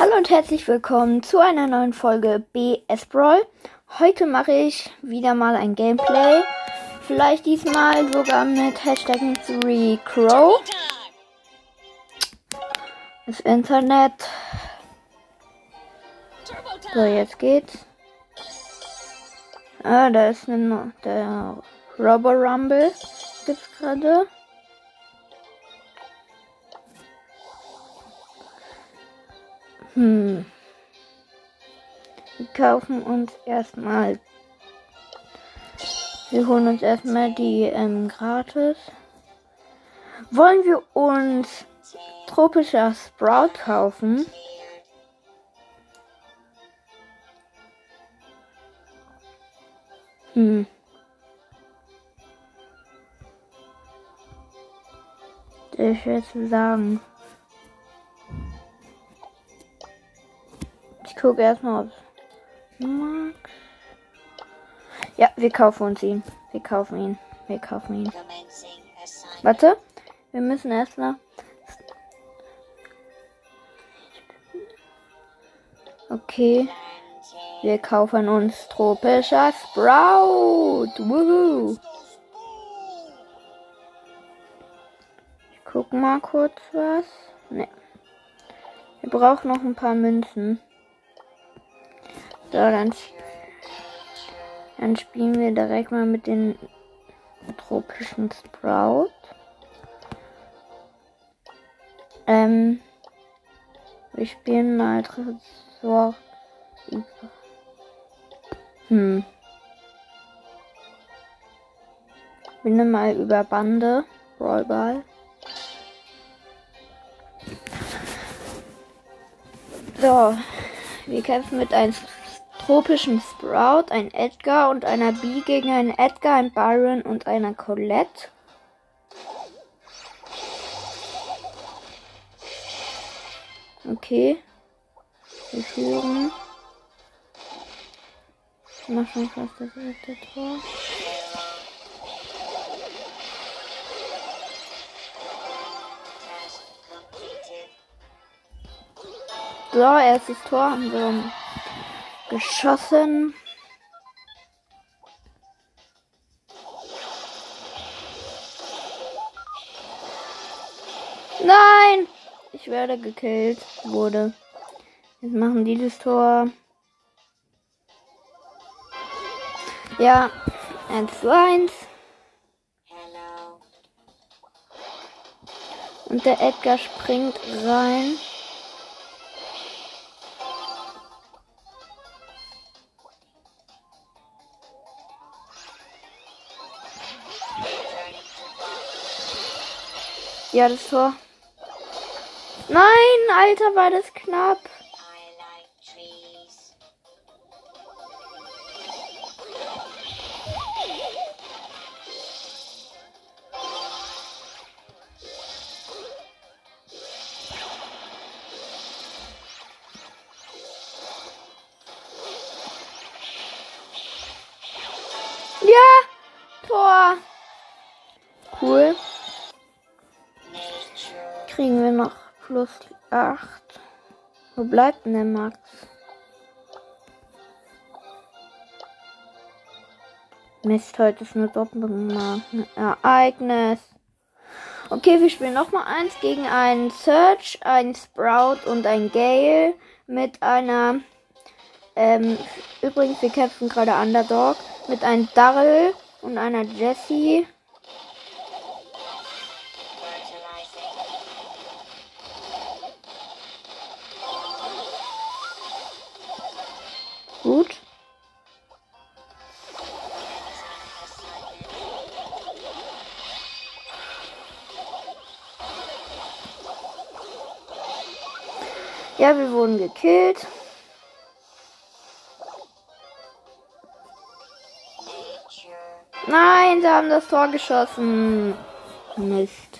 Hallo und herzlich willkommen zu einer neuen Folge BS Brawl. Heute mache ich wieder mal ein Gameplay. Vielleicht diesmal sogar mit Hashtag Mystery Crow. Das Internet. So, jetzt geht's. Ah, da ist eine, der Robo Rumble. Gibt's gerade. Hm. Wir kaufen uns erstmal. Wir holen uns erstmal die ähm, gratis. Wollen wir uns tropischer Sprout kaufen? Hm. Schwer zu sagen. Gucke erstmal auf Max. Ja, wir kaufen uns ihn. Wir kaufen ihn. Wir kaufen ihn. Warte. Wir müssen erstmal. Okay. Wir kaufen uns tropischer Sprout. Woohoo. Ich guck mal kurz was. Ne. Wir brauchen noch ein paar Münzen. So, dann, dann spielen wir direkt mal mit den tropischen Sprout. Ähm, wir spielen mal Tresor. Hm. Binne mal über Bande. Rollball. So, wir kämpfen mit 1 tropischen Sprout, ein Edgar und einer Bee gegen einen Edgar, ein Byron und einer Colette. Okay. Wir führen. Ich mach schon fast das erste Tor. So, erstes Tor haben wir geschossen. Nein! Ich werde gekillt. Wurde. Jetzt machen die das Tor. Ja, 1 zu 1. Und der Edgar springt rein. Ja, das Tor. Nein, Alter, war das knapp. Plus 8. Wo bleibt denn der Max? Mist, heute ist eine Doppelmarken-Ereignis. Okay, wir spielen nochmal eins gegen einen Search, einen Sprout und ein Gale mit einer. Ähm, übrigens, wir kämpfen gerade Underdog mit einem Darrell und einer Jessie. Gekillt. Nein, sie haben das Tor geschossen. Mist.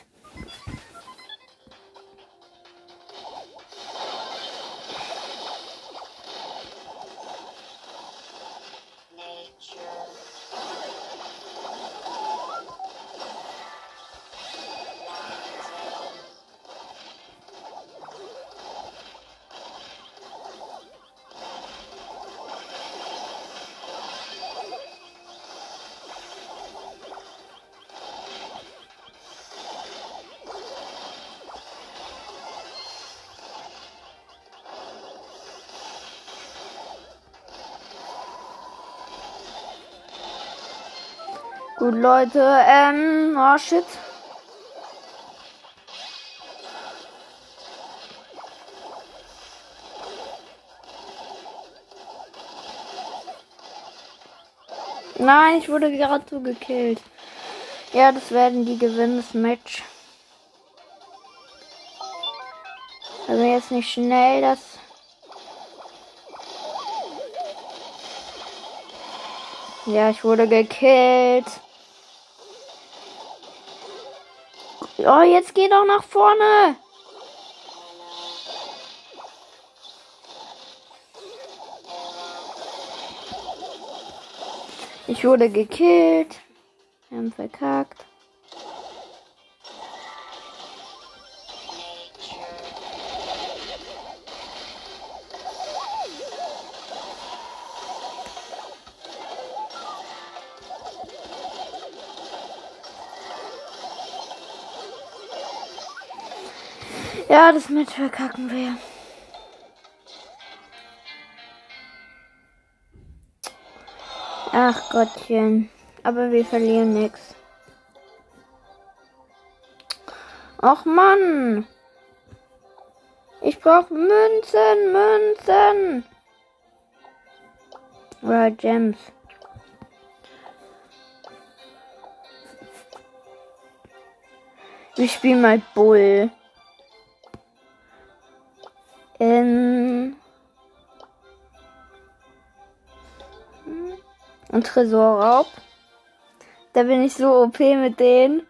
Gut, Leute. Ähm, oh shit. Nein, ich wurde gerade so gekillt. Ja, das werden die gewinnen, das Match. Also jetzt nicht schnell das. Ja, ich wurde gekillt. Oh, jetzt geh doch nach vorne. Ich wurde gekillt. Wir haben verkackt. Ja, das mit verkacken wir. Ach Gottchen. Aber wir verlieren nichts. Ach Mann. Ich brauche Münzen, Münzen. Oder Gems. Wir spielen mal Bull. Ähm. Und Tresorraub. Da bin ich so OP mit denen.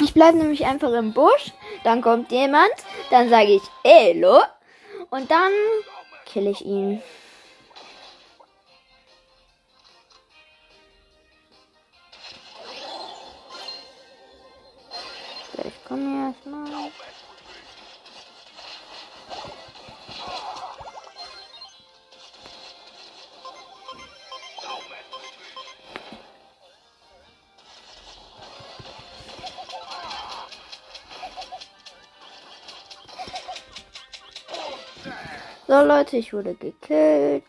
Ich bleibe nämlich einfach im Busch. Dann kommt jemand. Dann sage ich Hello. Und dann kill ich ihn. Ich komme erstmal. So Leute, ich wurde gekillt.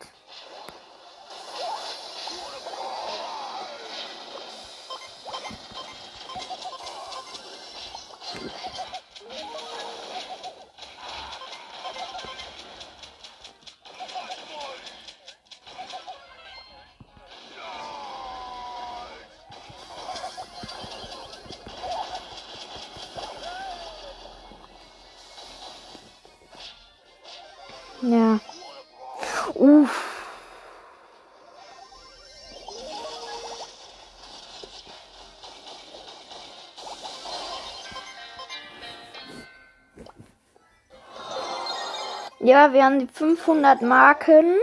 Ja, wir haben die 500 Marken.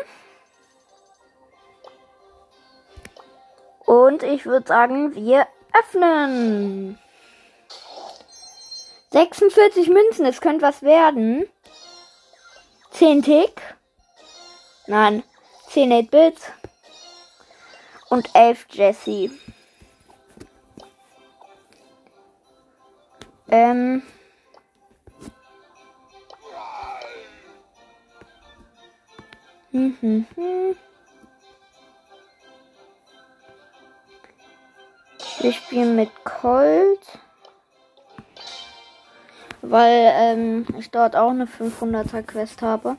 Und ich würde sagen, wir öffnen. 46 Münzen, es könnte was werden. 10 Tick. Nein, 10 8-Bits. Und 11 Jesse. Ähm. Hm, hm. Wir spielen mit Colt. Weil ähm, ich dort auch eine 500er Quest habe.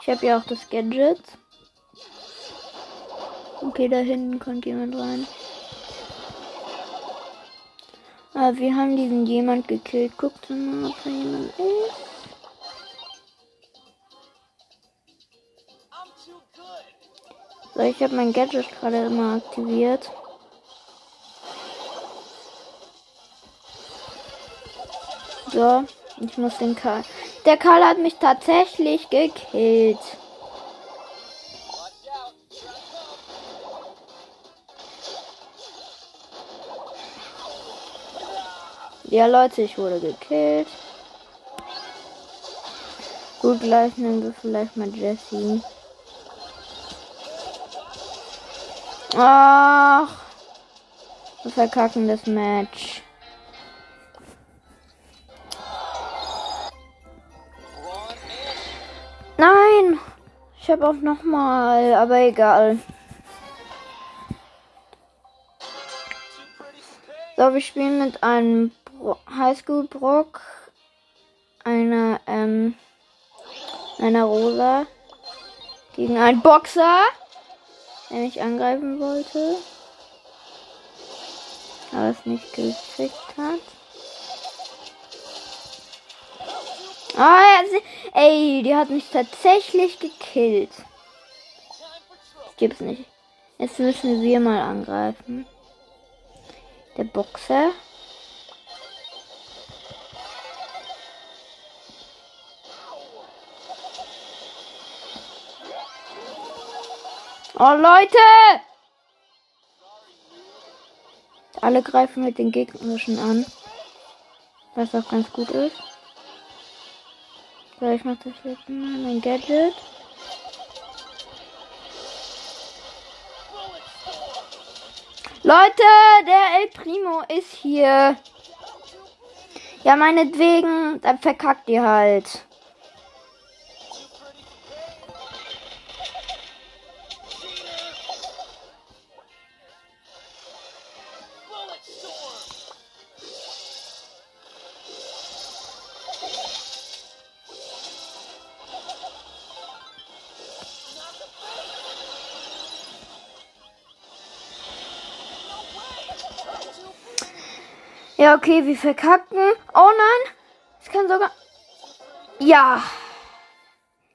Ich habe ja auch das Gadget. Okay, da hinten kommt jemand rein. Aber wir haben diesen jemand gekillt. Guckt mal, ob da jemand ist. So, ich habe mein Gadget gerade immer aktiviert. So, ich muss den Karl. Der Karl hat mich tatsächlich gekillt. Ja, Leute, ich wurde gekillt. Gut, gleich nehmen wir vielleicht mal Jesse. Ach. Wir verkacken das Match. Nein! Ich habe auch nochmal, aber egal. So, wir spielen mit einem Highschool Brock, einer, ähm, einer Rosa gegen einen Boxer, der mich angreifen wollte, aber es nicht gekriegt hat. Ah, oh, ey, die hat mich tatsächlich gekillt. Das gibt's nicht. Jetzt müssen wir mal angreifen. Der Boxer. Oh Leute! Alle greifen mit den gegnerischen an. Was auch ganz gut ist. So, ich mach das jetzt mal mein Gadget. Leute, der El Primo ist hier. Ja, meinetwegen, dann verkackt ihr halt. Ja, okay, wir verkacken. Oh nein. Es kann sogar. Ja.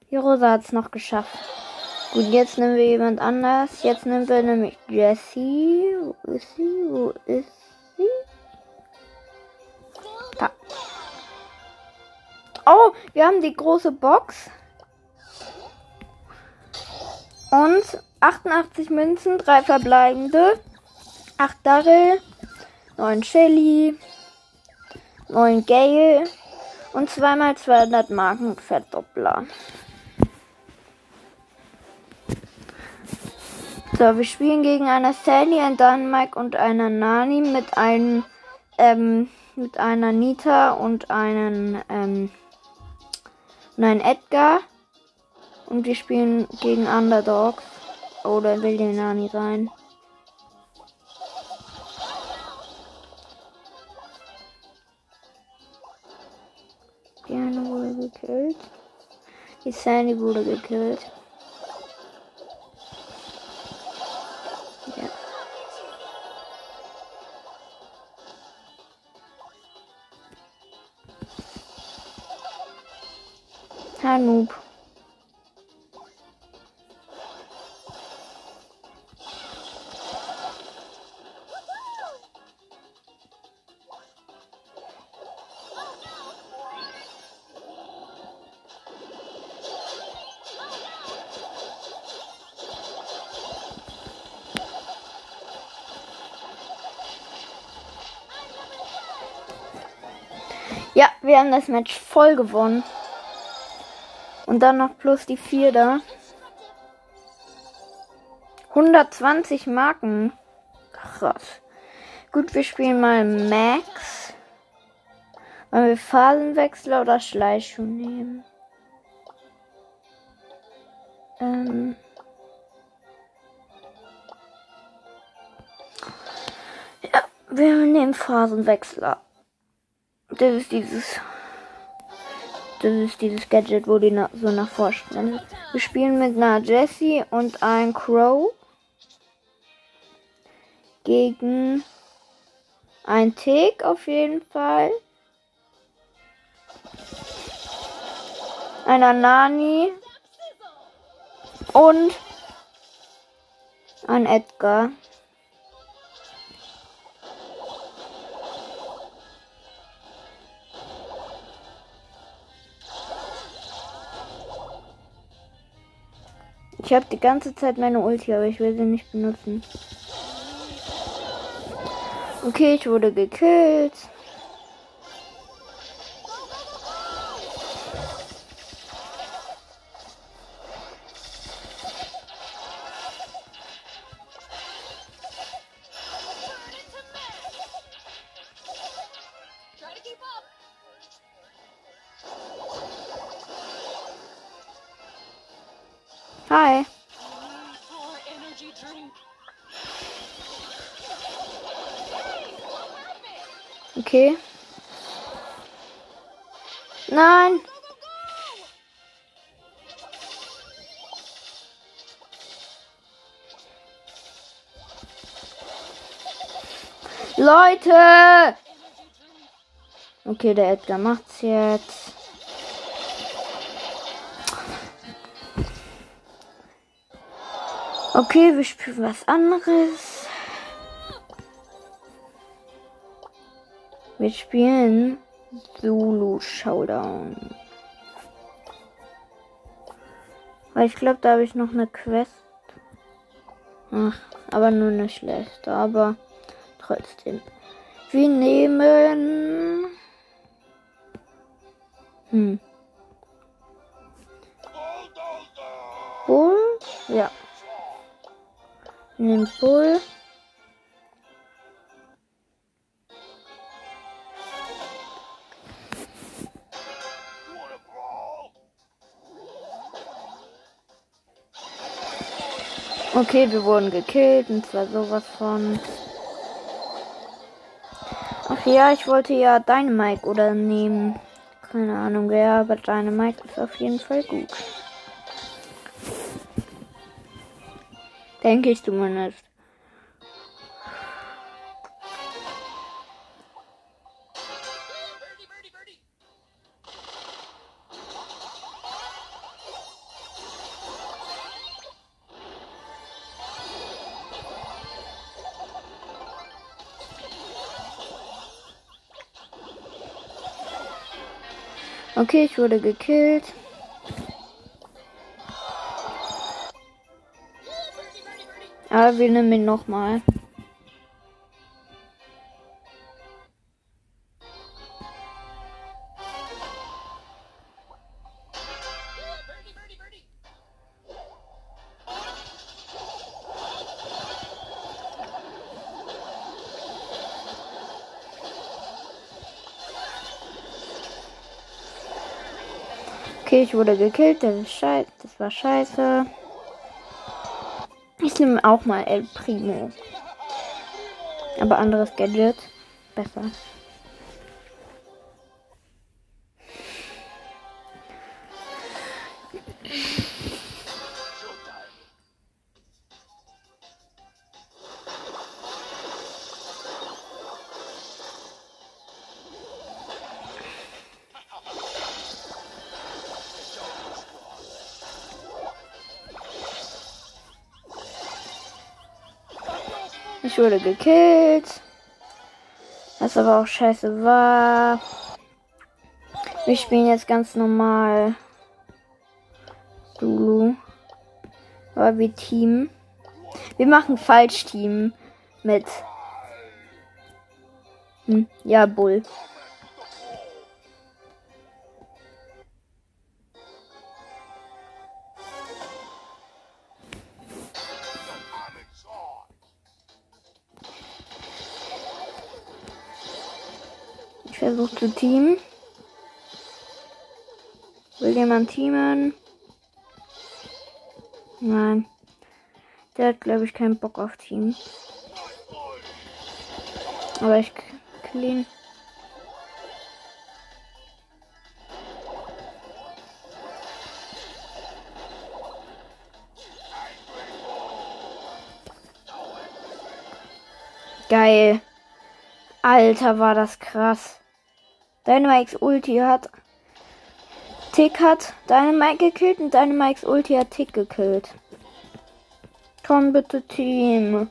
Die Rosa hat es noch geschafft. Gut, jetzt nehmen wir jemand anders. Jetzt nehmen wir nämlich Jessie. Wo ist sie? Wo ist sie? Da. Oh, wir haben die große Box. Und 88 Münzen, drei verbleibende. 8 Darrell, 9 Shelly, 9 Gale und zweimal 200 Marken Verdoppler. So, wir spielen gegen eine Sandy, ein Dynamite und eine Nani mit einem, ähm, mit einer Nita und einen, ähm, und einen Edgar. Und wir spielen gegen Underdogs. Oder will die Nani sein? Diana wurde gekillt. Die Sandy wurde gekillt. Ja. Hanub. Ja, wir haben das Match voll gewonnen. Und dann noch plus die 4 da. 120 Marken. Krass. Gut, wir spielen mal Max. Wollen wir Phasenwechsler oder Schleichschuh nehmen? Ähm. Ja, wir nehmen Phasenwechsler. Das ist dieses. Das ist dieses Gadget, wo die na so nach vorstellen. Wir spielen mit einer Jessie und ein Crow gegen ein Tick auf jeden Fall. Einer Nani und ein Edgar. Ich habe die ganze Zeit meine Ulti, aber ich will sie nicht benutzen. Okay, ich wurde gekillt. Okay. Nein. Leute! Okay, der Edgar macht's jetzt. Okay, wir spielen was anderes. Wir spielen Zulu Showdown. Weil ich glaube, da habe ich noch eine Quest. Ach, aber nur eine schlechte. Aber trotzdem. Wir nehmen. Hm. Bull? Ja. Nehmen Bull. Okay, wir wurden gekillt und zwar sowas von. Ach ja, ich wollte ja Dynamite oder nehmen. Keine Ahnung wer, aber Dynamite ist auf jeden Fall gut. Denke ich zumindest. Okay, ich wurde gekillt. Aber wir nehmen ihn nochmal. Wurde gekillt. Das, ist scheiße. das war scheiße. Ich nehme auch mal El Primo. Aber anderes Gadget. Besser. Ich wurde gekillt. Was aber auch scheiße war. Wir spielen jetzt ganz normal. Zulu. Aber wir Team. Wir machen Falsch-Team mit. Hm, ja, Bull. Ich versuche zu teamen. Will jemand teamen? Nein. Der hat, glaube ich, keinen Bock auf Team. Aber ich clean. Geil. Alter, war das krass. Dynamikes Ulti hat Tick hat Dynamite gekillt und Dynamikes Ulti hat Tick gekillt. Komm bitte Team.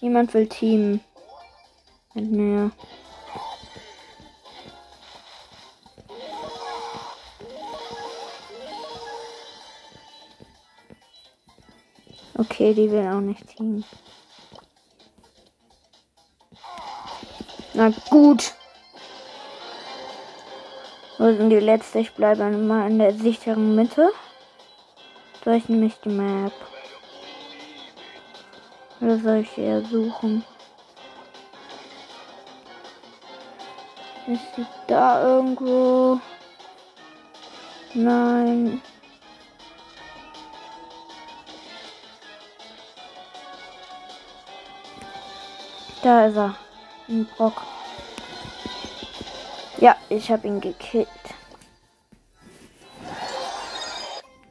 Niemand will Team. Mit mir. Okay, die will auch nicht Team. Na gut. Und die letzte, ich bleibe mal in der sicheren Mitte. Durch nämlich die Map? Oder soll ich eher suchen? Ist sie da irgendwo? Nein. Da ist er. Ein Brock. Ja, ich habe ihn gekillt.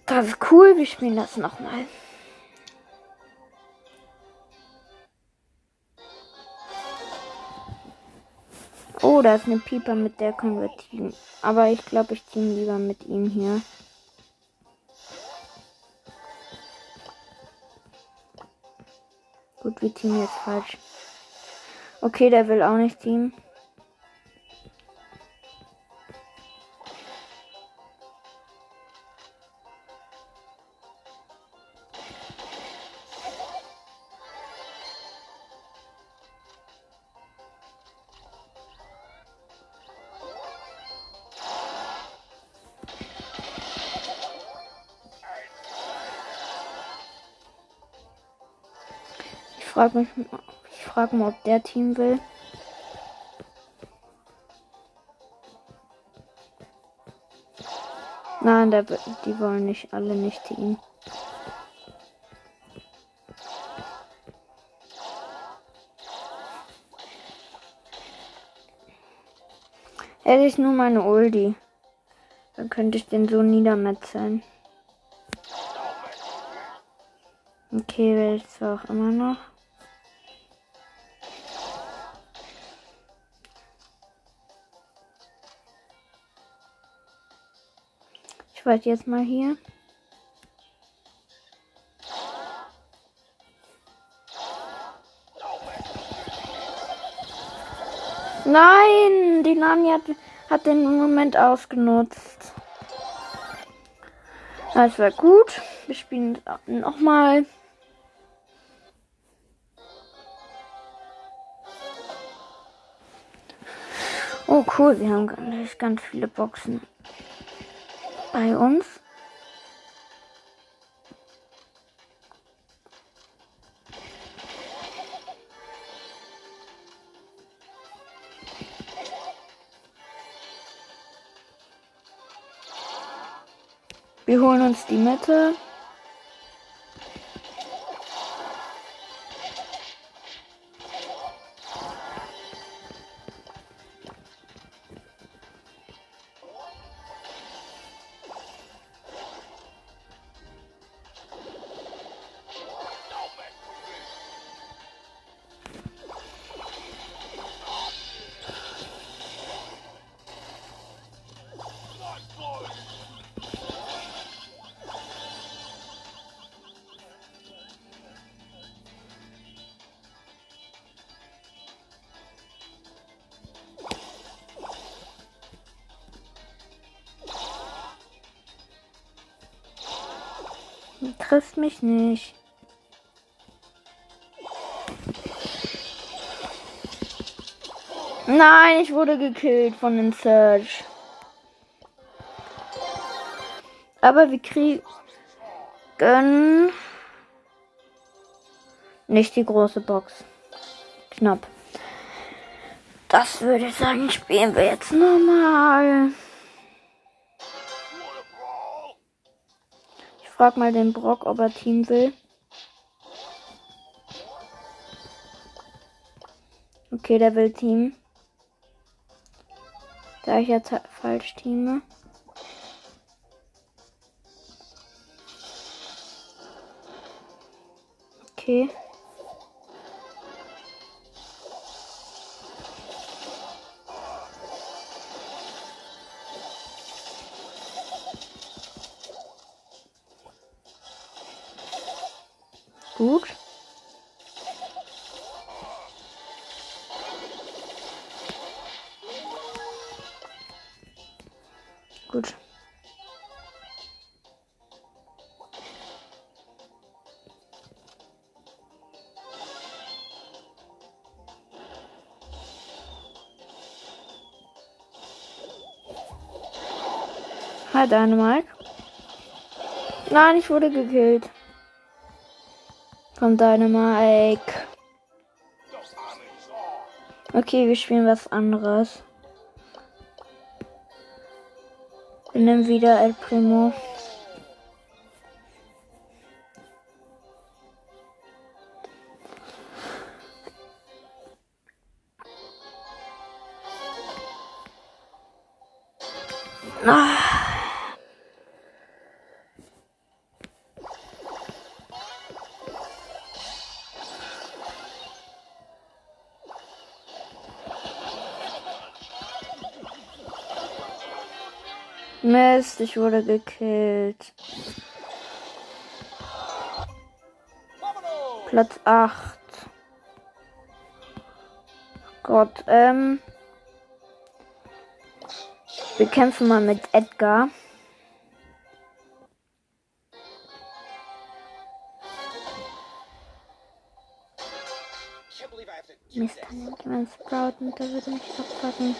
Das ist cool. Wir spielen das nochmal. Oh, da ist eine Pieper, mit der können wir teamen. Aber ich glaube, ich team lieber mit ihm hier. Gut, wir teamen jetzt falsch. Okay, der will auch nicht teamen. Frage mich, ich frage mal, ob der Team will. Nein, der, die wollen nicht alle nicht Team. Hätte ich nur meine Ulti, dann könnte ich den so niedermetzeln. Okay, will ich zwar auch immer noch. Warte jetzt mal hier. Nein, die Nani hat, hat den Moment ausgenutzt. Das war gut. Wir spielen nochmal. Oh cool, wir haben ganz, ganz viele Boxen bei uns. Wir holen uns die Mitte. Mich nicht. Nein, ich wurde gekillt von dem Search. Aber wir kriegen nicht die große Box. Knapp. Das würde ich sagen, spielen wir jetzt nochmal. Frag mal den Brock, ob er Team will. Okay, der will Team. Da ich jetzt falsch teame. Okay. Gut. Hi Dynamite. Nein, ich wurde gekillt. Von Dynamike. Okay, wir spielen was anderes. Nehmen wieder El Primo. Ich wurde gekillt. Platz 8. Gott, ähm. Wir kämpfen mal mit Edgar. Mist, kann jemand sprouten, der würde mich abpacken.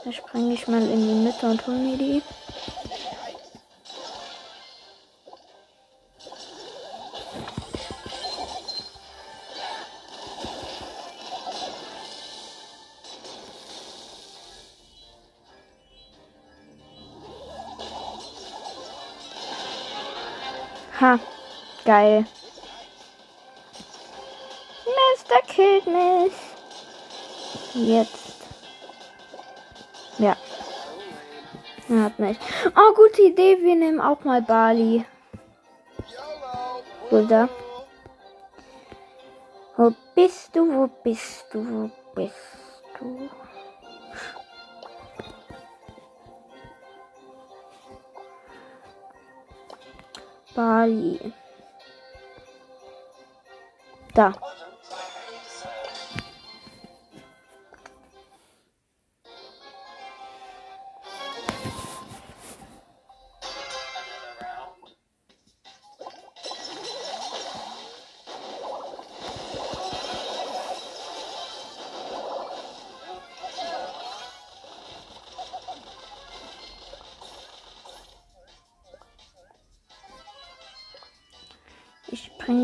Okay, da springe ich mal in die Mitte und hole mir die. Ha, geil. Mister killt mich. Jetzt. Hat nicht. Oh, gute Idee. Wir nehmen auch mal Bali. Oder? Wo bist du? Wo bist du? Wo bist du? Bali. Da.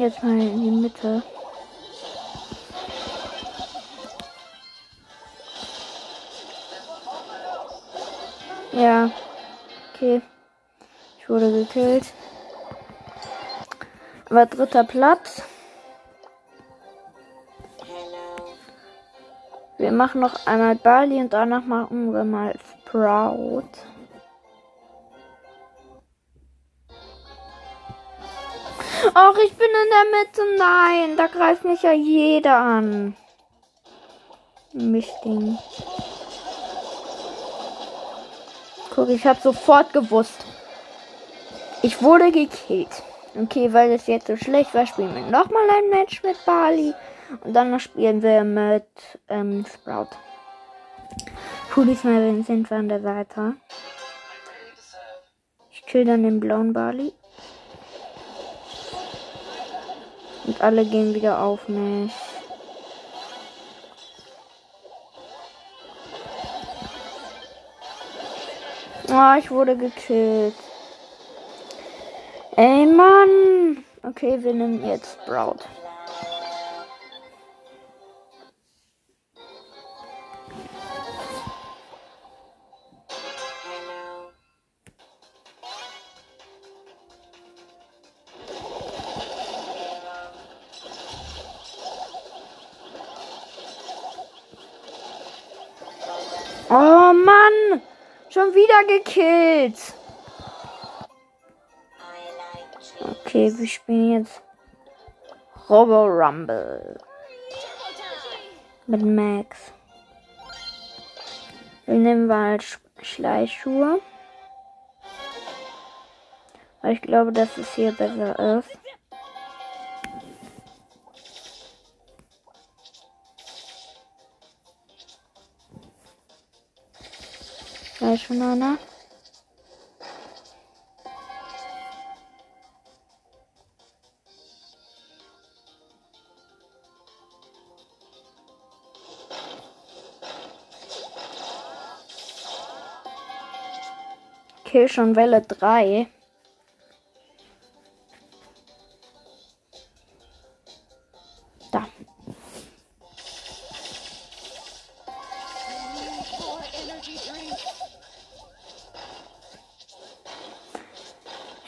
Jetzt mal in die Mitte. Ja. Okay. Ich wurde gekillt. Aber dritter Platz. Wir machen noch einmal Bali und danach machen wir mal Sprout. Ach, ich bin in der Mitte. Nein, da greift mich ja jeder an. Mischding. Guck, ich habe sofort gewusst. Ich wurde gekillt. Okay, weil es jetzt so schlecht war, spielen wir nochmal ein Match mit Bali. Und dann spielen wir mit ähm, Sprout. Cool, diesmal sind wir an der Seite. Ich kill dann den blauen Bali. Und alle gehen wieder auf mich. Ah, ich wurde gekillt. Ey, Mann. Okay, wir nehmen jetzt Sprout. Oh Mann! Schon wieder gekillt. Okay, wir spielen jetzt Robo Rumble. Mit Max. Wir nehmen wir halt Schleichschuhe. Weil ich glaube, dass es hier besser ist. Gleich schon einer. Okay, schon Welle 3.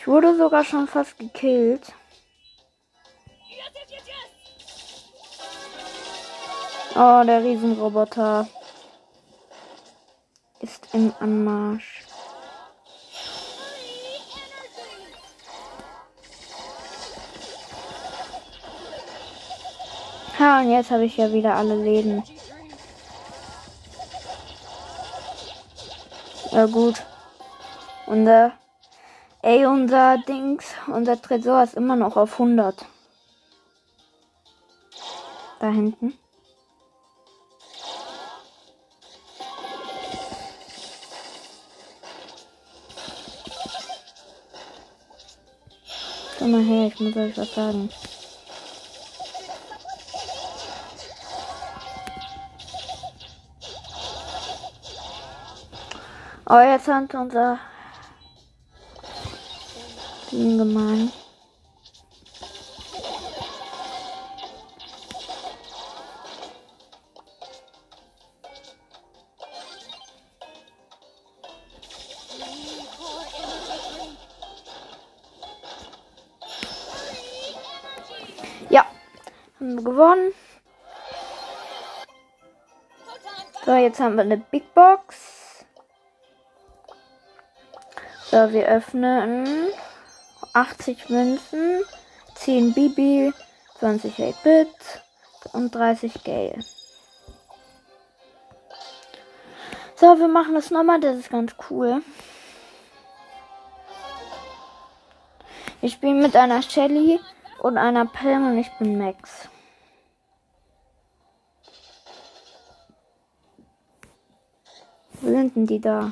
wurde sogar schon fast gekillt. Oh, der Riesenroboter ist im Anmarsch. Ha, und jetzt habe ich ja wieder alle Läden. Ja gut. Und äh, ey, unser Dings, unser Tresor ist immer noch auf 100. Da hinten. Komm mal her, ich muss euch was sagen. Oh, jetzt hat unser Ding gemein. Ja, haben wir gewonnen. So, jetzt haben wir eine Big Box. So, wir öffnen 80 Münzen, 10 Bibi, 20 8-Bit und 30 Gale. So, wir machen das nochmal, das ist ganz cool. Ich spiele mit einer Shelly und einer Pam und ich bin Max. Wo sind denn die da?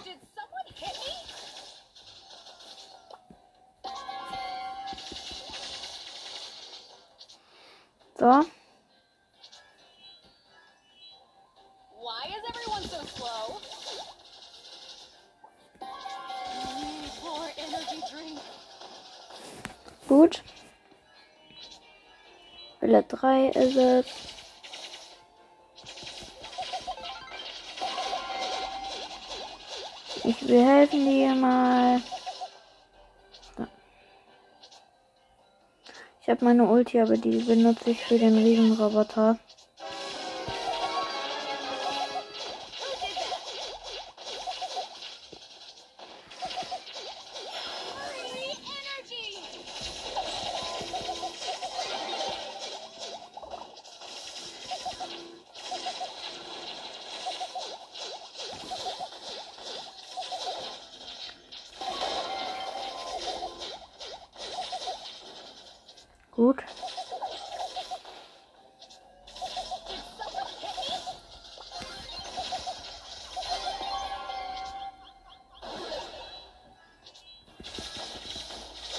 Gut. Wille 3 ist es. Ich will helfen dir mal. Ich habe meine Ulti, aber die benutze ich für den Riesenroboter.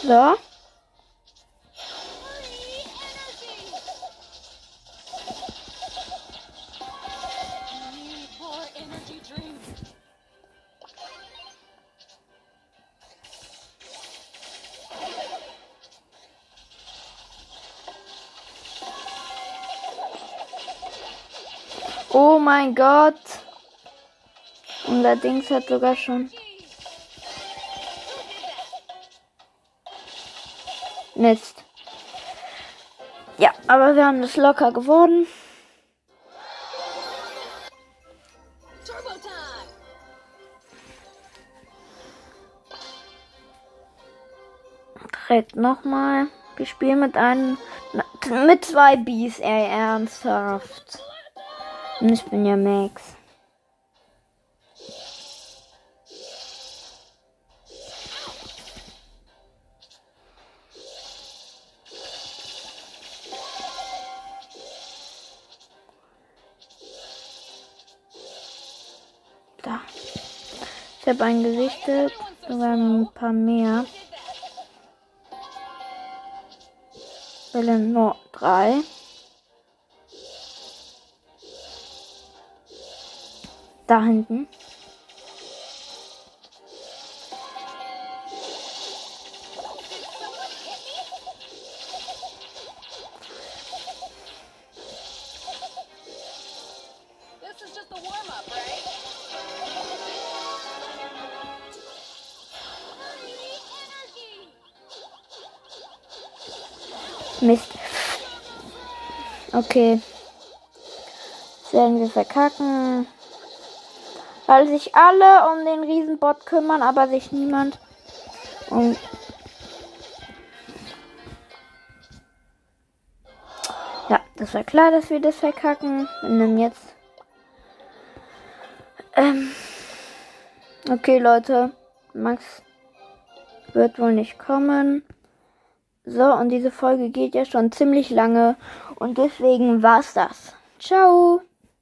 So. Oh mein Gott. Unser Dings hat sogar schon. Mist. Ja, aber wir haben das locker geworden. Direkt nochmal. Wir spielen mit einem. Mit zwei Bs, ey, ernsthaft. Und ich bin ja Max. Ich habe einen gesichtet. Sogar ein paar mehr. Welle nur drei. Da hinten. Okay. Ist werden wir verkacken. Weil sich alle um den Riesenbot kümmern, aber sich niemand um. Ja, das war klar, dass wir das verkacken. Wir nehmen jetzt. Ähm. Okay, Leute. Max wird wohl nicht kommen. So, und diese Folge geht ja schon ziemlich lange. Und deswegen war's das. Ciao.